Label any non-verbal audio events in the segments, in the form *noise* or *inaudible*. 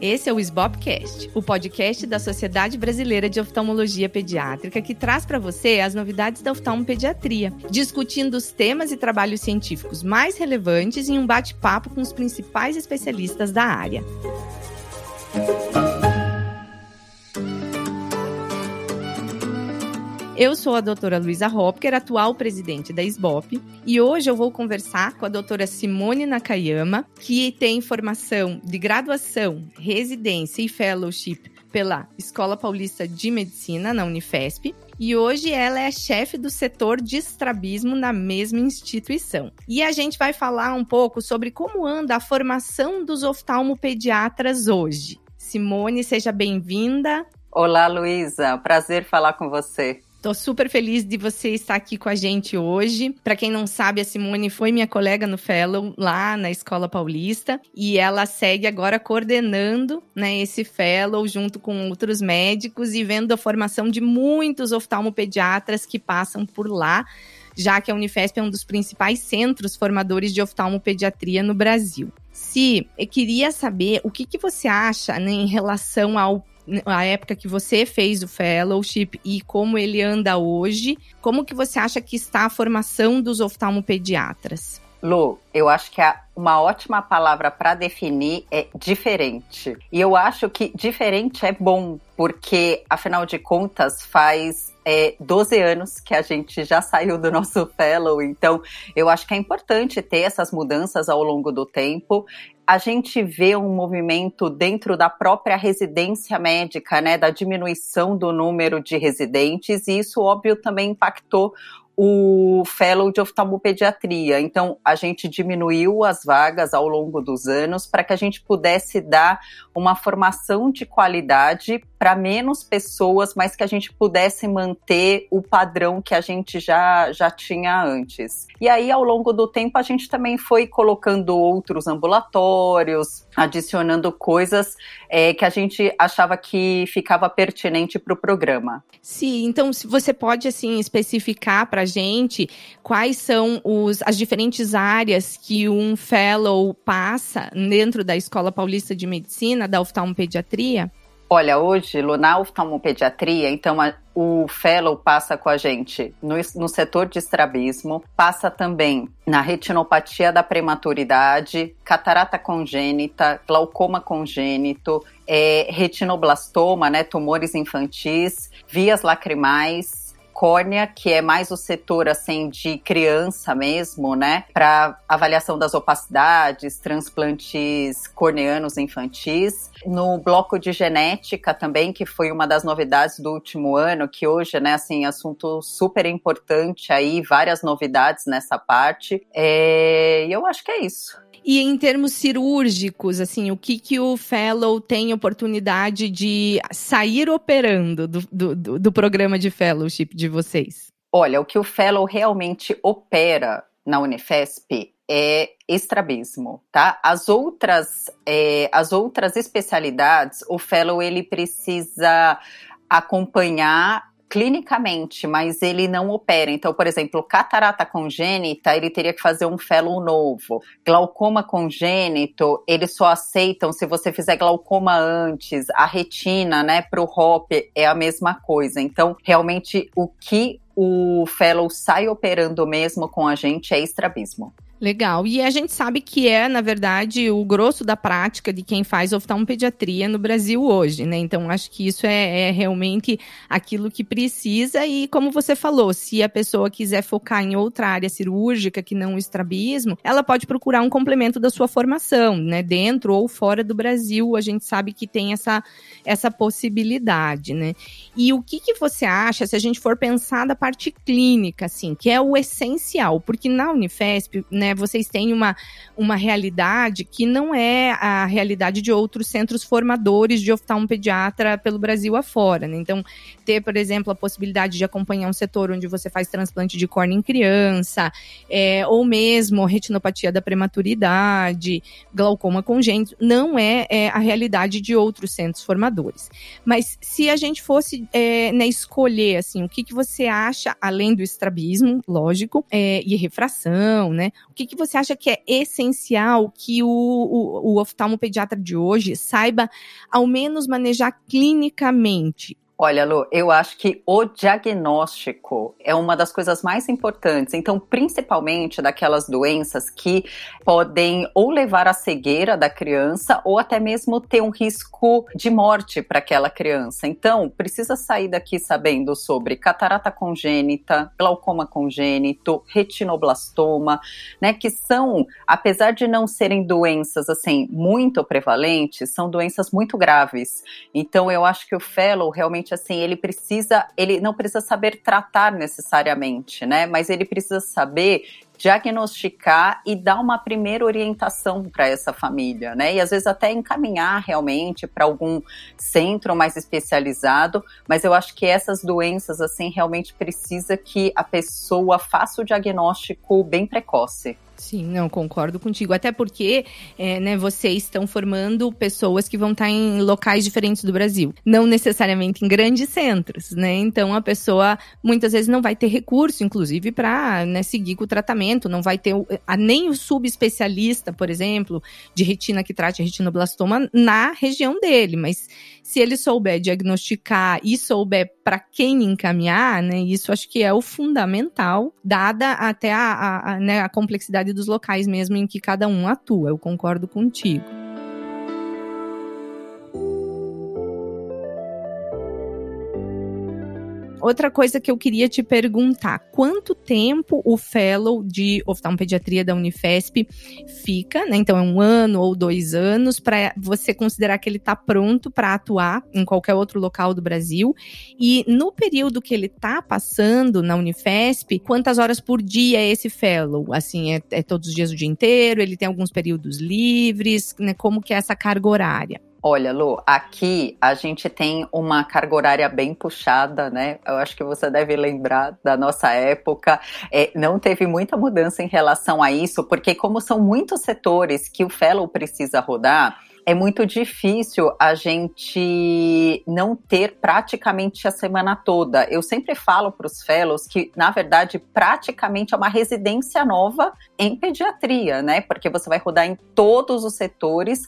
Esse é o SBOPcast, o podcast da Sociedade Brasileira de Oftalmologia Pediátrica que traz para você as novidades da oftalmopediatria, discutindo os temas e trabalhos científicos mais relevantes em um bate-papo com os principais especialistas da área. Eu sou a doutora Luísa Hopker, atual presidente da SBOP, e hoje eu vou conversar com a doutora Simone Nakayama, que tem formação de graduação, residência e fellowship pela Escola Paulista de Medicina, na Unifesp, e hoje ela é chefe do setor de estrabismo na mesma instituição. E a gente vai falar um pouco sobre como anda a formação dos oftalmopediatras hoje. Simone, seja bem-vinda. Olá, Luísa. Prazer falar com você. Tô super feliz de você estar aqui com a gente hoje. Para quem não sabe, a Simone foi minha colega no Fellow lá na Escola Paulista e ela segue agora coordenando, né, esse Fellow junto com outros médicos e vendo a formação de muitos oftalmopediatras que passam por lá já que a Unifesp é um dos principais centros formadores de oftalmopediatria no Brasil. Si, eu queria saber o que, que você acha né, em relação ao a época que você fez o fellowship e como ele anda hoje, como que você acha que está a formação dos oftalmopediatras? Lu, eu acho que uma ótima palavra para definir é diferente. E eu acho que diferente é bom, porque, afinal de contas, faz é, 12 anos que a gente já saiu do nosso fellow, então eu acho que é importante ter essas mudanças ao longo do tempo. A gente vê um movimento dentro da própria residência médica, né, da diminuição do número de residentes, e isso, óbvio, também impactou o fellow de oftalmopediatria. Então, a gente diminuiu as vagas ao longo dos anos para que a gente pudesse dar uma formação de qualidade para menos pessoas, mas que a gente pudesse manter o padrão que a gente já, já tinha antes. E aí, ao longo do tempo, a gente também foi colocando outros ambulatórios, adicionando coisas é, que a gente achava que ficava pertinente para o programa. Sim, então se você pode assim especificar para gente quais são os, as diferentes áreas que um fellow passa dentro da Escola Paulista de Medicina, da oftalmopediatria? Olha, hoje, na oftalmopediatria, então a, o fellow passa com a gente no, no setor de estrabismo, passa também na retinopatia da prematuridade, catarata congênita, glaucoma congênito, é, retinoblastoma, né, tumores infantis, vias lacrimais, córnea, que é mais o setor assim de criança mesmo, né, para avaliação das opacidades, transplantes corneanos infantis. No bloco de genética também, que foi uma das novidades do último ano, que hoje, né, assim, assunto super importante aí, várias novidades nessa parte. É, e eu acho que é isso. E em termos cirúrgicos, assim, o que, que o fellow tem oportunidade de sair operando do, do, do programa de fellowship de vocês? Olha, o que o fellow realmente opera na Unifesp é estrabismo, tá? As outras, é, as outras especialidades, o fellow ele precisa acompanhar clinicamente, mas ele não opera. Então, por exemplo, catarata congênita, ele teria que fazer um fellow novo. Glaucoma congênito, eles só aceitam se você fizer glaucoma antes. A retina, né, para o HOP é a mesma coisa. Então, realmente, o que o fellow sai operando mesmo com a gente é estrabismo. Legal. E a gente sabe que é, na verdade, o grosso da prática de quem faz oftalmopediatria no Brasil hoje, né? Então, acho que isso é, é, realmente aquilo que precisa. E, como você falou, se a pessoa quiser focar em outra área cirúrgica que não o estrabismo, ela pode procurar um complemento da sua formação, né? Dentro ou fora do Brasil, a gente sabe que tem essa, essa possibilidade, né? E o que, que você acha se a gente for pensar da parte clínica, assim, que é o essencial? Porque na Unifesp, né? Vocês têm uma, uma realidade que não é a realidade de outros centros formadores de oftalmopediatra pelo Brasil afora, né? Então, ter, por exemplo, a possibilidade de acompanhar um setor onde você faz transplante de córnea em criança, é, ou mesmo retinopatia da prematuridade, glaucoma congênito, não é, é, a realidade de outros centros formadores. Mas se a gente fosse é, né, escolher, assim, o que, que você acha, além do estrabismo, lógico, é, e refração, né? O que que, que você acha que é essencial que o, o, o oftalmopediatra de hoje saiba, ao menos, manejar clinicamente Olha, Lu, eu acho que o diagnóstico é uma das coisas mais importantes. Então, principalmente daquelas doenças que podem ou levar à cegueira da criança ou até mesmo ter um risco de morte para aquela criança. Então, precisa sair daqui sabendo sobre catarata congênita, glaucoma congênito, retinoblastoma, né, que são, apesar de não serem doenças assim muito prevalentes, são doenças muito graves. Então, eu acho que o fellow realmente assim, ele precisa, ele não precisa saber tratar necessariamente, né? Mas ele precisa saber diagnosticar e dar uma primeira orientação para essa família, né? E às vezes até encaminhar realmente para algum centro mais especializado, mas eu acho que essas doenças assim realmente precisa que a pessoa faça o diagnóstico bem precoce. Sim, não, concordo contigo. Até porque é, né, vocês estão formando pessoas que vão estar em locais diferentes do Brasil. Não necessariamente em grandes centros, né? Então a pessoa muitas vezes não vai ter recurso, inclusive, para né, seguir com o tratamento, não vai ter a, nem o subespecialista, por exemplo, de retina que trate retinoblastoma na região dele. Mas se ele souber diagnosticar e souber para quem encaminhar, né, isso acho que é o fundamental, dada até a, a, a, né, a complexidade dos locais mesmo em que cada um atua. Eu concordo contigo. Outra coisa que eu queria te perguntar: quanto tempo o fellow de oftalmopediatria da Unifesp fica, né? Então é um ano ou dois anos para você considerar que ele está pronto para atuar em qualquer outro local do Brasil? E no período que ele está passando na Unifesp, quantas horas por dia é esse fellow? Assim, é, é todos os dias o dia inteiro? Ele tem alguns períodos livres? Né? Como que é essa carga horária? Olha, Lu, aqui a gente tem uma carga horária bem puxada, né? Eu acho que você deve lembrar da nossa época. É, não teve muita mudança em relação a isso, porque como são muitos setores que o fellow precisa rodar, é muito difícil a gente não ter praticamente a semana toda. Eu sempre falo para os fellows que, na verdade, praticamente é uma residência nova em pediatria, né? Porque você vai rodar em todos os setores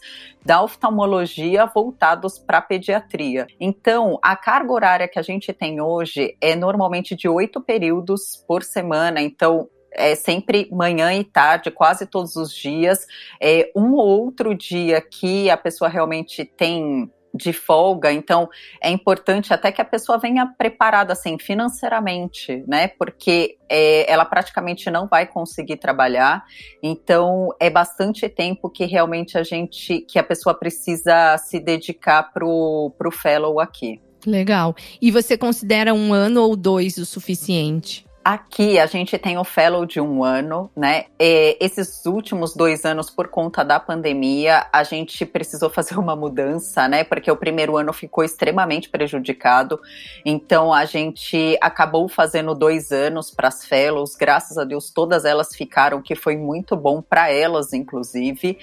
da oftalmologia voltados para pediatria. Então, a carga horária que a gente tem hoje é normalmente de oito períodos por semana. Então, é sempre manhã e tarde, quase todos os dias. É, um outro dia que a pessoa realmente tem de folga, então é importante até que a pessoa venha preparada assim financeiramente, né? Porque é, ela praticamente não vai conseguir trabalhar, então é bastante tempo que realmente a gente, que a pessoa precisa se dedicar pro, pro fellow aqui. Legal. E você considera um ano ou dois o suficiente? Aqui a gente tem o fellow de um ano, né? E esses últimos dois anos, por conta da pandemia, a gente precisou fazer uma mudança, né? Porque o primeiro ano ficou extremamente prejudicado. Então a gente acabou fazendo dois anos para as fellows. Graças a Deus, todas elas ficaram, que foi muito bom para elas, inclusive.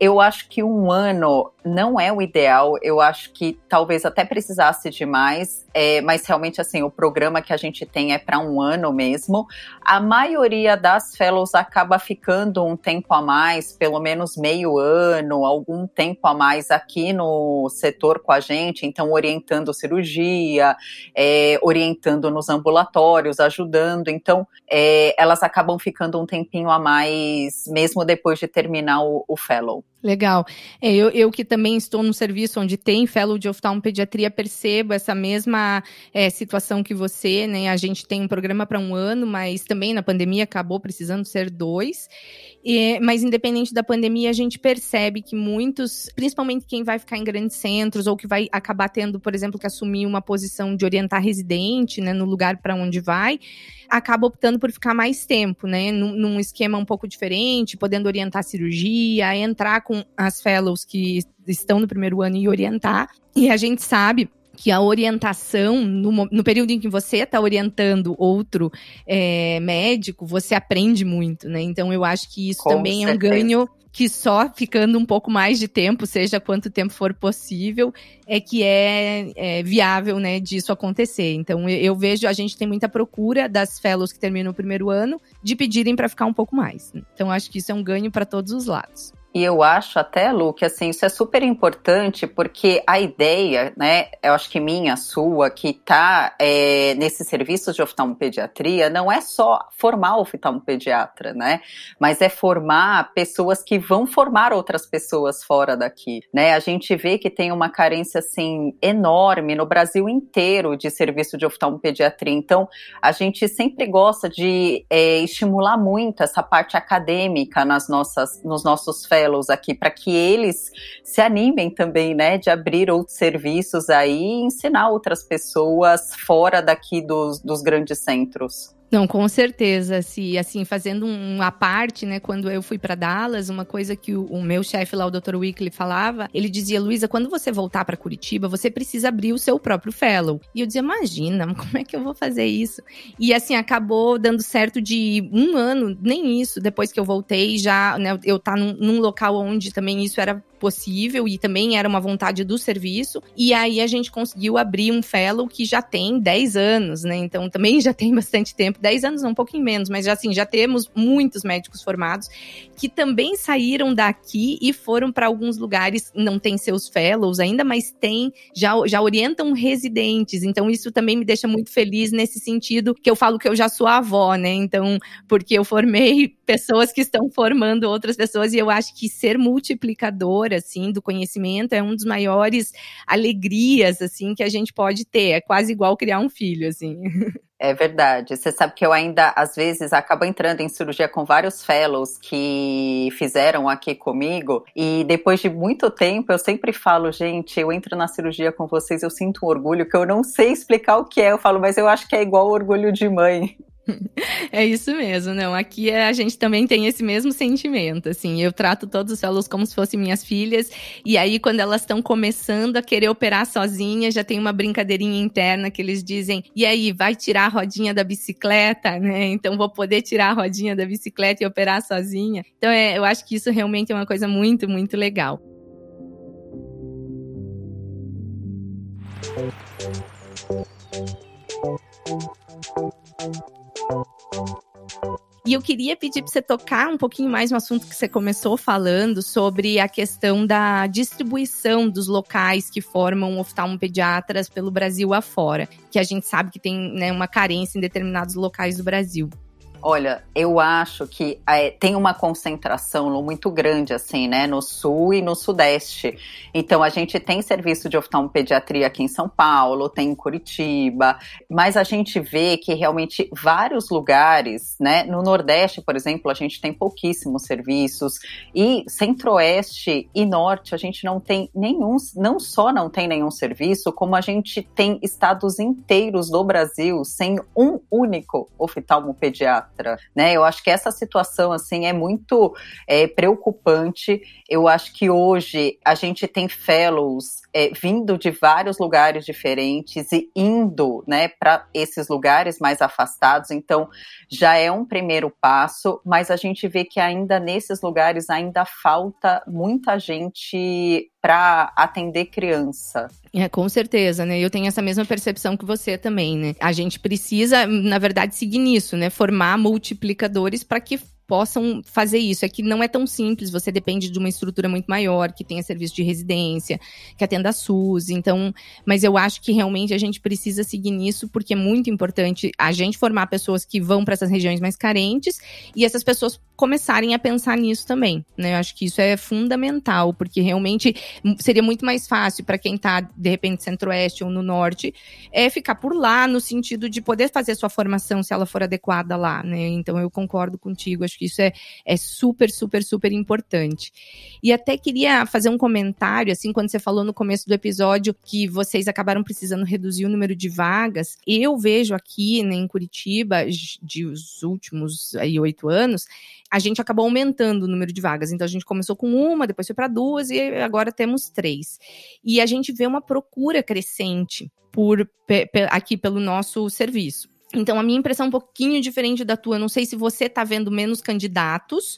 Eu acho que um ano não é o ideal. Eu acho que talvez até precisasse de mais, é, mas realmente assim o programa que a gente tem é para um ano mesmo. A maioria das fellows acaba ficando um tempo a mais, pelo menos meio ano, algum tempo a mais aqui no setor com a gente. Então orientando cirurgia, é, orientando nos ambulatórios, ajudando. Então é, elas acabam ficando um tempinho a mais, mesmo depois de terminar o, o fellow. Legal. É, eu, eu que também estou no serviço onde tem fellow de oftalmopediatria, percebo essa mesma é, situação que você, né? A gente tem um programa para um ano, mas também na pandemia acabou precisando ser dois. E, mas independente da pandemia, a gente percebe que muitos, principalmente quem vai ficar em grandes centros ou que vai acabar tendo, por exemplo, que assumir uma posição de orientar residente, né, no lugar para onde vai, acaba optando por ficar mais tempo, né, num, num, esquema um pouco diferente, podendo orientar cirurgia, entrar com as fellows que estão no primeiro ano e orientar. E a gente sabe que a orientação, no, no, período em que você está orientando outro é, médico, você aprende muito, né? Então eu acho que isso Com também certeza. é um ganho que só ficando um pouco mais de tempo, seja quanto tempo for possível, é que é, é viável, né, disso acontecer. Então, eu, eu, vejo, a gente tem muita procura das fellows que terminam o primeiro ano de pedirem para ficar um pouco mais. Então, acho que isso é um ganho para todos os lados. E eu acho até, Lu, que assim, isso é super importante porque a ideia, né, eu acho que minha, sua, que tá é, nesses serviços de oftalmopediatria, não é só formar oftalmopediatra, né, mas é formar pessoas que vão formar outras pessoas fora daqui, né. A gente vê que tem uma carência, assim, enorme no Brasil inteiro de serviço de oftalmopediatria. Então, a gente sempre gosta de é, estimular muito essa parte acadêmica nas nossas, nos nossos fellows fellows aqui para que eles se animem também, né, de abrir outros serviços aí e ensinar outras pessoas fora daqui dos, dos grandes centros. Não, com certeza. Se assim, fazendo uma parte, né, quando eu fui para Dallas, uma coisa que o, o meu chefe lá, o Dr. Wickley, falava, ele dizia: "Luísa, quando você voltar para Curitiba, você precisa abrir o seu próprio fellow". E eu dizia: "Imagina, *laughs* como é que eu vou fazer isso?". E assim acabou dando certo de um ano, nem isso, depois que eu voltei, já, né, eu tá num, num local onde também isso era possível e também era uma vontade do serviço. E aí a gente conseguiu abrir um fellow que já tem 10 anos, né? Então também *laughs* já tem bastante tempo, 10 anos não, um pouquinho menos, mas já assim, já temos muitos médicos formados que também saíram daqui e foram para alguns lugares, não tem seus fellows ainda, mas tem, já, já orientam residentes. Então isso também me deixa muito feliz nesse sentido que eu falo que eu já sou avó, né? Então, porque eu formei pessoas que estão formando outras pessoas e eu acho que ser multiplicador assim, do conhecimento é um dos maiores alegrias, assim, que a gente pode ter. É quase igual criar um filho, assim. *laughs* É verdade. Você sabe que eu ainda, às vezes, acabo entrando em cirurgia com vários fellows que fizeram aqui comigo. E depois de muito tempo, eu sempre falo, gente, eu entro na cirurgia com vocês, eu sinto um orgulho que eu não sei explicar o que é. Eu falo, mas eu acho que é igual orgulho de mãe. *laughs* É isso mesmo, não. Aqui a gente também tem esse mesmo sentimento, assim. Eu trato todos os alunos como se fossem minhas filhas, e aí quando elas estão começando a querer operar sozinhas, já tem uma brincadeirinha interna que eles dizem: "E aí, vai tirar a rodinha da bicicleta, né? Então vou poder tirar a rodinha da bicicleta e operar sozinha". Então é, eu acho que isso realmente é uma coisa muito, muito legal. E eu queria pedir para você tocar um pouquinho mais no assunto que você começou falando sobre a questão da distribuição dos locais que formam oftalmopediatras pelo Brasil afora, que a gente sabe que tem né, uma carência em determinados locais do Brasil. Olha, eu acho que é, tem uma concentração muito grande, assim, né, no sul e no sudeste. Então, a gente tem serviço de oftalmopediatria aqui em São Paulo, tem em Curitiba, mas a gente vê que realmente vários lugares, né, no Nordeste, por exemplo, a gente tem pouquíssimos serviços, e Centro-Oeste e Norte a gente não tem nenhum, não só não tem nenhum serviço, como a gente tem estados inteiros do Brasil sem um único oftalmopediatra né? Eu acho que essa situação assim é muito é, preocupante. Eu acho que hoje a gente tem fellows é, vindo de vários lugares diferentes e indo, né, para esses lugares mais afastados. Então já é um primeiro passo, mas a gente vê que ainda nesses lugares ainda falta muita gente para atender criança. É, com certeza, né? Eu tenho essa mesma percepção que você também, né? A gente precisa, na verdade, seguir nisso, né? Formar multiplicadores para que possam fazer isso. É que não é tão simples, você depende de uma estrutura muito maior, que tenha serviço de residência, que atenda a SUS. Então, mas eu acho que realmente a gente precisa seguir nisso, porque é muito importante a gente formar pessoas que vão para essas regiões mais carentes e essas pessoas começarem a pensar nisso também. Né? Eu acho que isso é fundamental, porque realmente seria muito mais fácil para quem está, de repente, centro-oeste ou no norte, é ficar por lá, no sentido de poder fazer sua formação se ela for adequada lá. Né? Então, eu concordo contigo. Acho Acho isso é, é super, super, super importante. E até queria fazer um comentário, assim, quando você falou no começo do episódio que vocês acabaram precisando reduzir o número de vagas. Eu vejo aqui, né, em Curitiba, de os últimos aí oito anos, a gente acabou aumentando o número de vagas. Então a gente começou com uma, depois foi para duas e agora temos três. E a gente vê uma procura crescente por aqui pelo nosso serviço. Então, a minha impressão é um pouquinho diferente da tua. Não sei se você está vendo menos candidatos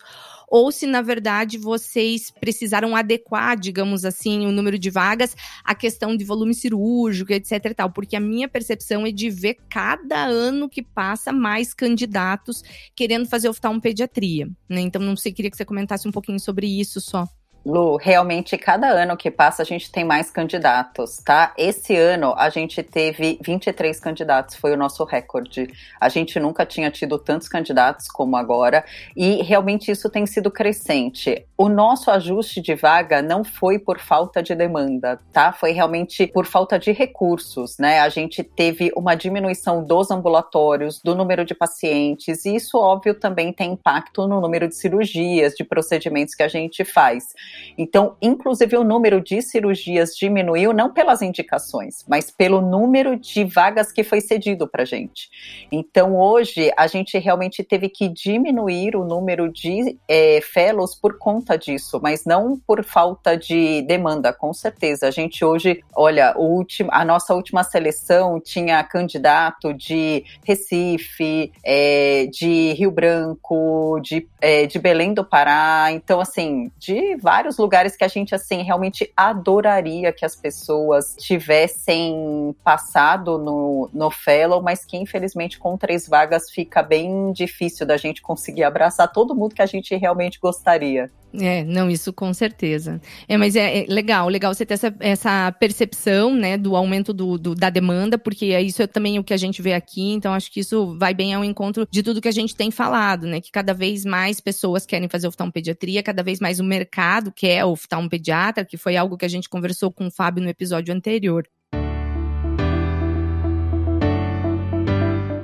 ou se na verdade vocês precisaram adequar, digamos assim, o número de vagas à questão de volume cirúrgico, etc e tal, porque a minha percepção é de ver cada ano que passa mais candidatos querendo fazer oftalmopediatria, né? Então não sei, queria que você comentasse um pouquinho sobre isso só. Lu, realmente cada ano que passa a gente tem mais candidatos, tá? Esse ano a gente teve 23 candidatos, foi o nosso recorde. A gente nunca tinha tido tantos candidatos como agora e realmente isso tem sido crescente. O nosso ajuste de vaga não foi por falta de demanda, tá? Foi realmente por falta de recursos, né? A gente teve uma diminuição dos ambulatórios, do número de pacientes, e isso, óbvio, também tem impacto no número de cirurgias, de procedimentos que a gente faz. Então, inclusive, o número de cirurgias diminuiu não pelas indicações, mas pelo número de vagas que foi cedido para gente. Então, hoje, a gente realmente teve que diminuir o número de é, fellows por conta disso, mas não por falta de demanda, com certeza. A gente hoje, olha, a nossa última seleção tinha candidato de Recife, é, de Rio Branco, de, é, de Belém do Pará, então, assim, de vários vários lugares que a gente, assim, realmente adoraria que as pessoas tivessem passado no, no Fellow, mas que infelizmente com três vagas fica bem difícil da gente conseguir abraçar todo mundo que a gente realmente gostaria. É, não, isso com certeza. É, mas é, é, legal, legal você ter essa, essa percepção, né, do aumento do, do, da demanda, porque é isso é também o que a gente vê aqui, então acho que isso vai bem ao encontro de tudo que a gente tem falado, né, que cada vez mais pessoas querem fazer oftalmopediatria, cada vez mais o mercado quer oftalmopediatra, que foi algo que a gente conversou com o Fábio no episódio anterior.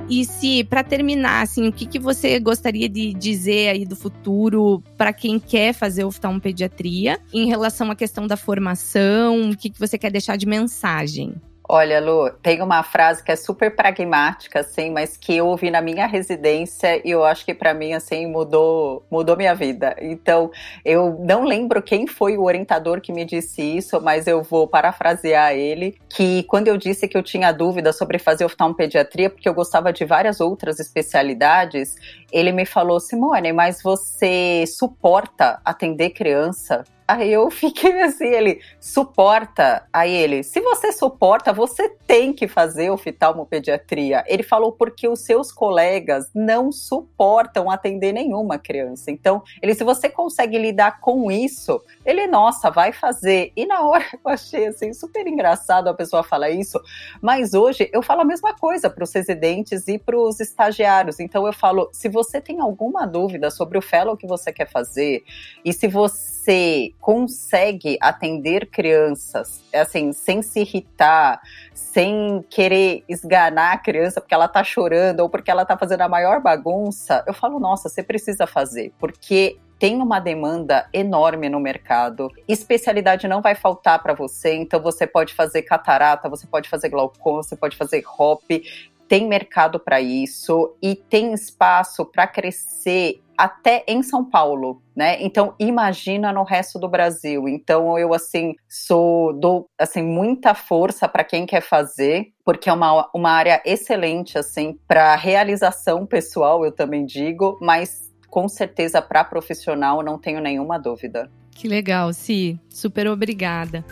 E se, para terminar, assim, o que, que você gostaria de dizer aí do futuro para quem quer fazer oftalmopediatria em relação à questão da formação? O que, que você quer deixar de mensagem? Olha, Lu, tem uma frase que é super pragmática, assim, mas que eu ouvi na minha residência e eu acho que para mim, assim, mudou, mudou minha vida. Então, eu não lembro quem foi o orientador que me disse isso, mas eu vou parafrasear ele, que quando eu disse que eu tinha dúvida sobre fazer oftalmopediatria, porque eu gostava de várias outras especialidades, ele me falou, Simone, mas você suporta atender criança? Aí eu fiquei assim, ele suporta. Aí ele, se você suporta, você tem que fazer oftalmopediatria. Ele falou porque os seus colegas não suportam atender nenhuma criança. Então, ele, se você consegue lidar com isso, ele, nossa, vai fazer. E na hora *laughs* eu achei assim super engraçado a pessoa falar isso, mas hoje eu falo a mesma coisa para os residentes e para os estagiários. Então eu falo, se você tem alguma dúvida sobre o fellow que você quer fazer e se você consegue atender crianças, assim, sem se irritar, sem querer esganar a criança porque ela tá chorando ou porque ela tá fazendo a maior bagunça, eu falo, nossa, você precisa fazer, porque tem uma demanda enorme no mercado. Especialidade não vai faltar para você, então você pode fazer catarata, você pode fazer glaucoma, você pode fazer HOP. Tem mercado para isso e tem espaço para crescer até em São Paulo, né? Então imagina no resto do Brasil. Então eu assim sou dou assim muita força para quem quer fazer, porque é uma, uma área excelente assim para realização pessoal, eu também digo, mas com certeza para profissional, não tenho nenhuma dúvida. Que legal, Si. Super obrigada.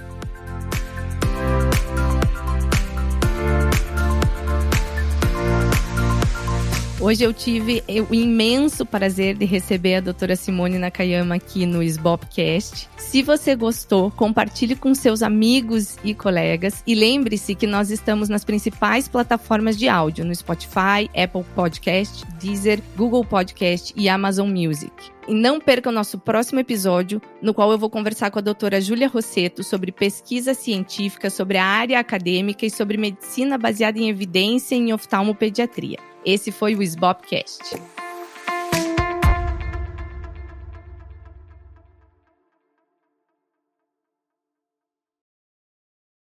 Hoje eu tive o imenso prazer de receber a doutora Simone Nakayama aqui no SBOPcast. Se você gostou, compartilhe com seus amigos e colegas e lembre-se que nós estamos nas principais plataformas de áudio, no Spotify, Apple Podcast, Deezer, Google Podcast e Amazon Music. E não perca o nosso próximo episódio, no qual eu vou conversar com a doutora Júlia Rosseto sobre pesquisa científica, sobre a área acadêmica e sobre medicina baseada em evidência em oftalmopediatria. Esse foi o SBOPcast.